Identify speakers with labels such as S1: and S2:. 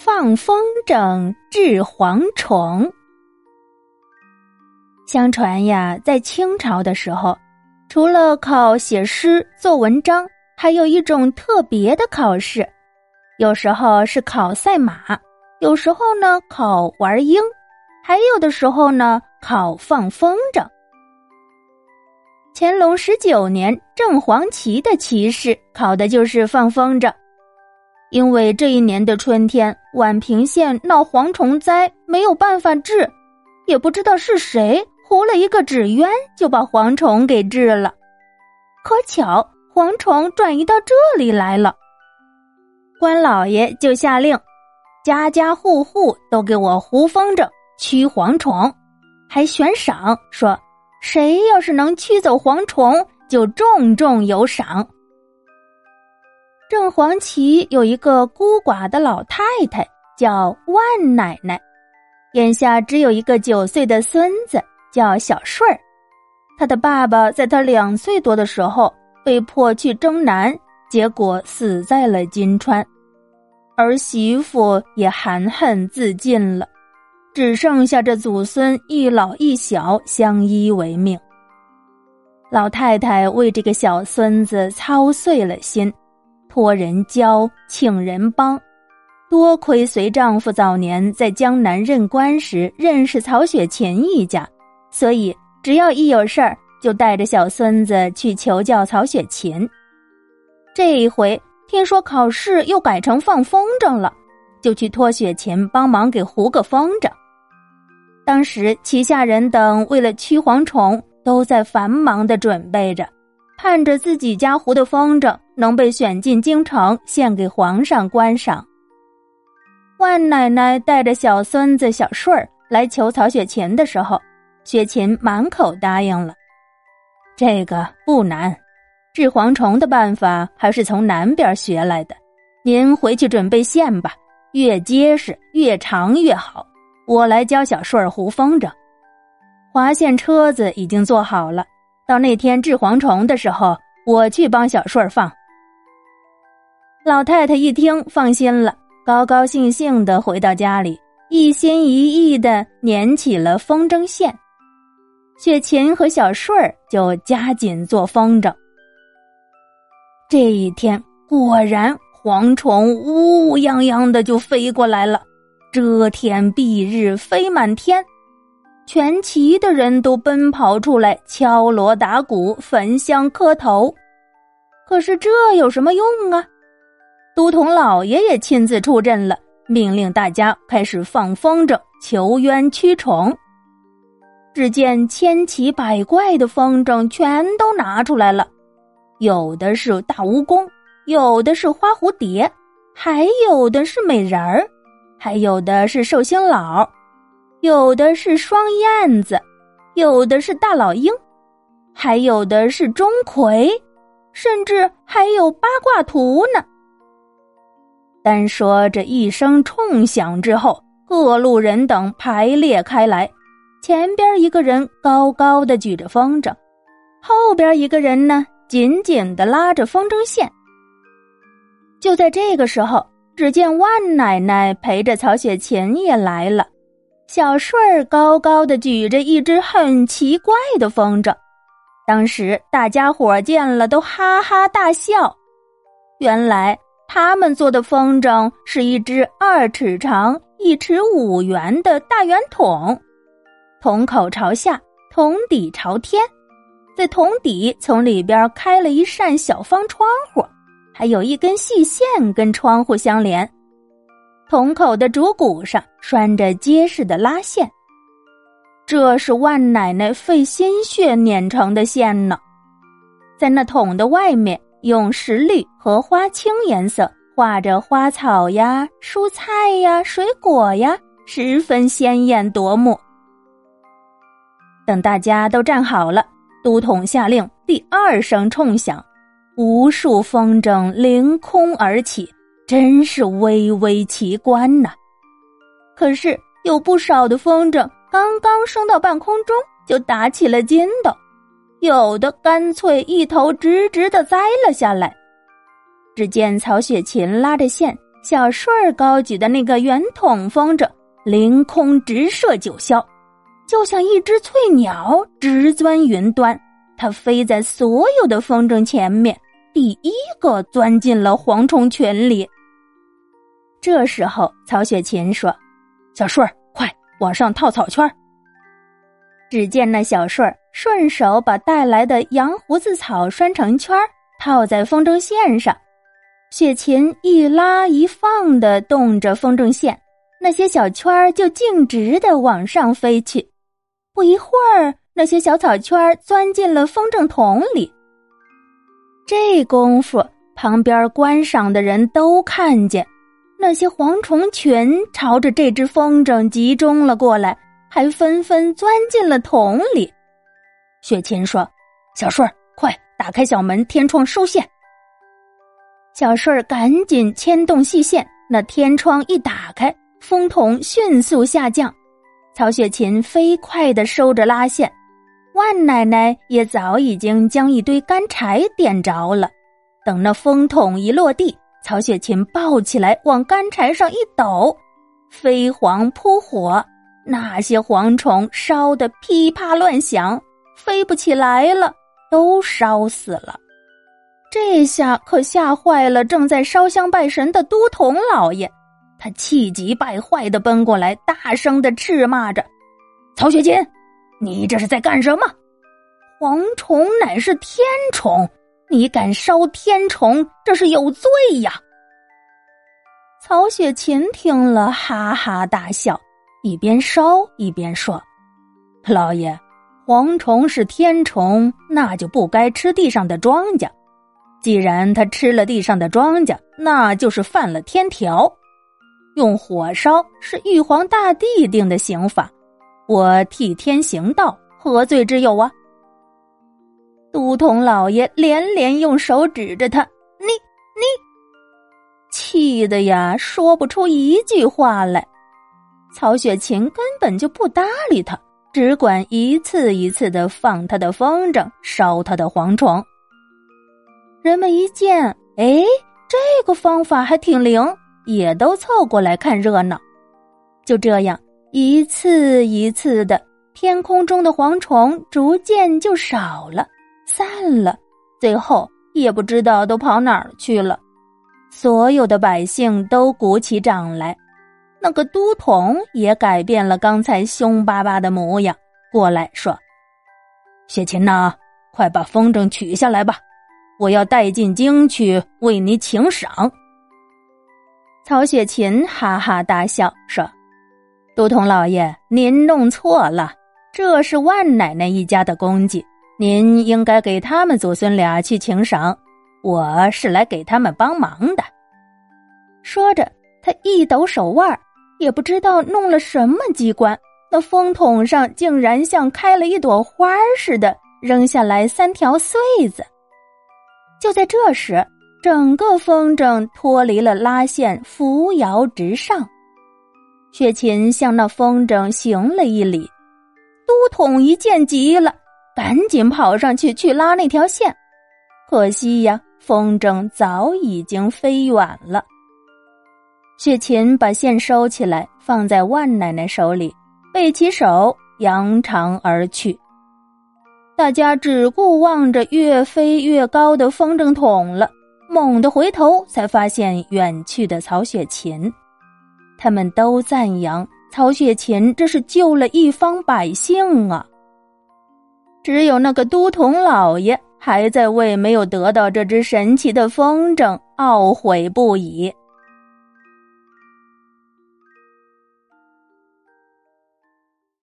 S1: 放风筝治蝗虫。相传呀，在清朝的时候，除了考写诗、做文章，还有一种特别的考试，有时候是考赛马，有时候呢考玩鹰，还有的时候呢考放风筝。乾隆十九年，正黄旗的旗士考的就是放风筝，因为这一年的春天，宛平县闹蝗虫灾，没有办法治，也不知道是谁。糊了一个纸鸢，就把蝗虫给治了。可巧蝗虫转移到这里来了，官老爷就下令，家家户户都给我糊风筝驱蝗虫，还悬赏说，谁要是能驱走蝗虫，就重重有赏。正黄旗有一个孤寡的老太太，叫万奶奶，眼下只有一个九岁的孙子。叫小顺儿，他的爸爸在他两岁多的时候被迫去征南，结果死在了金川，儿媳妇也含恨自尽了，只剩下这祖孙一老一小相依为命。老太太为这个小孙子操碎了心，托人教，请人帮，多亏随丈夫早年在江南任官时认识曹雪芹一家。所以，只要一有事儿，就带着小孙子去求教曹雪芹。这一回听说考试又改成放风筝了，就去托雪芹帮忙给糊个风筝。当时旗下人等为了驱蝗虫，都在繁忙的准备着，盼着自己家糊的风筝能被选进京城，献给皇上观赏。万奶奶带着小孙子小顺儿来求曹雪芹的时候。雪琴满口答应了，这个不难，治蝗虫的办法还是从南边学来的。您回去准备线吧，越结实越长越好。我来教小顺儿糊风筝，划线车子已经做好了。到那天治蝗虫的时候，我去帮小顺儿放。老太太一听放心了，高高兴兴的回到家里，一心一意的捻起了风筝线。雪琴和小顺儿就加紧做风筝。这一天果然，蝗虫乌乌泱泱的就飞过来了，遮天蔽日，飞满天。全旗的人都奔跑出来，敲锣打鼓，焚香磕头。可是这有什么用啊？都统老爷也亲自出阵了，命令大家开始放风筝，求冤驱虫。只见千奇百怪的风筝全都拿出来了，有的是大蜈蚣，有的是花蝴蝶，还有的是美人儿，还有的是寿星老，有的是双燕子，有的是大老鹰，还有的是钟馗，甚至还有八卦图呢。单说这一声冲响之后，各路人等排列开来。前边一个人高高的举着风筝，后边一个人呢紧紧的拉着风筝线。就在这个时候，只见万奶奶陪着曹雪芹也来了，小顺儿高高的举着一只很奇怪的风筝。当时大家伙见了都哈哈大笑，原来他们做的风筝是一只二尺长、一尺五圆的大圆筒。筒口朝下，筒底朝天，在筒底从里边开了一扇小方窗户，还有一根细线跟窗户相连。筒口的竹骨上拴着结实的拉线，这是万奶奶费心血捻成的线呢。在那桶的外面，用石绿和花青颜色画着花草呀、蔬菜呀、水果呀，十分鲜艳夺目。等大家都站好了，都统下令，第二声冲响，无数风筝凌空而起，真是微微奇观呐。可是有不少的风筝刚刚升到半空中，就打起了筋斗，有的干脆一头直直的栽了下来。只见曹雪芹拉着线，小顺儿高举的那个圆筒风筝凌空直射九霄，就像一只翠鸟直钻云端。它飞在所有的风筝前面，第一个钻进了蝗虫群里。这时候，曹雪芹说：“小顺儿，快往上套草圈。”只见那小顺儿顺手把带来的羊胡子草拴成圈儿套在风筝线上。雪芹一拉一放的动着风筝线，那些小圈儿就径直的往上飞去。不一会儿，那些小草圈儿钻进了风筝筒里。这功夫，旁边观赏的人都看见，那些蝗虫群朝着这只风筝集中了过来，还纷纷钻进了桶里。雪琴说：“小顺儿，快打开小门，天窗收线。”小顺儿赶紧牵动细线，那天窗一打开，风筒迅速下降。曹雪芹飞快的收着拉线，万奶奶也早已经将一堆干柴点着了。等那风筒一落地，曹雪芹抱起来往干柴上一抖，飞黄扑火，那些蝗虫烧得噼啪乱响，飞不起来了，都烧死了。这下可吓坏了正在烧香拜神的都统老爷，他气急败坏的奔过来，大声的斥骂着：“曹雪芹，你这是在干什么？蝗虫乃是天虫，你敢烧天虫，这是有罪呀！”曹雪芹听了，哈哈大笑，一边烧一边说：“老爷，蝗虫是天虫，那就不该吃地上的庄稼。”既然他吃了地上的庄稼，那就是犯了天条。用火烧是玉皇大帝定的刑法，我替天行道，何罪之有啊？都统老爷连连用手指着他，你你，气的呀，说不出一句话来。曹雪芹根本就不搭理他，只管一次一次的放他的风筝，烧他的蝗虫。人们一见，哎，这个方法还挺灵，也都凑过来看热闹。就这样，一次一次的，天空中的蝗虫逐渐就少了，散了，最后也不知道都跑哪儿去了。所有的百姓都鼓起掌来，那个都统也改变了刚才凶巴巴的模样，过来说：“雪琴呐，快把风筝取下来吧。”我要带进京去为你请赏。曹雪芹哈哈大笑说：“都统老爷，您弄错了，这是万奶奶一家的功绩，您应该给他们祖孙俩去请赏。我是来给他们帮忙的。”说着，他一抖手腕，也不知道弄了什么机关，那风筒上竟然像开了一朵花似的，扔下来三条穗子。就在这时，整个风筝脱离了拉线，扶摇直上。雪琴向那风筝行了一礼，都统一见急了，赶紧跑上去去拉那条线。可惜呀，风筝早已经飞远了。雪琴把线收起来，放在万奶奶手里，背起手，扬长而去。大家只顾望着越飞越高的风筝筒了，猛地回头，才发现远去的曹雪芹。他们都赞扬曹雪芹这是救了一方百姓啊。只有那个都统老爷还在为没有得到这只神奇的风筝懊悔不已。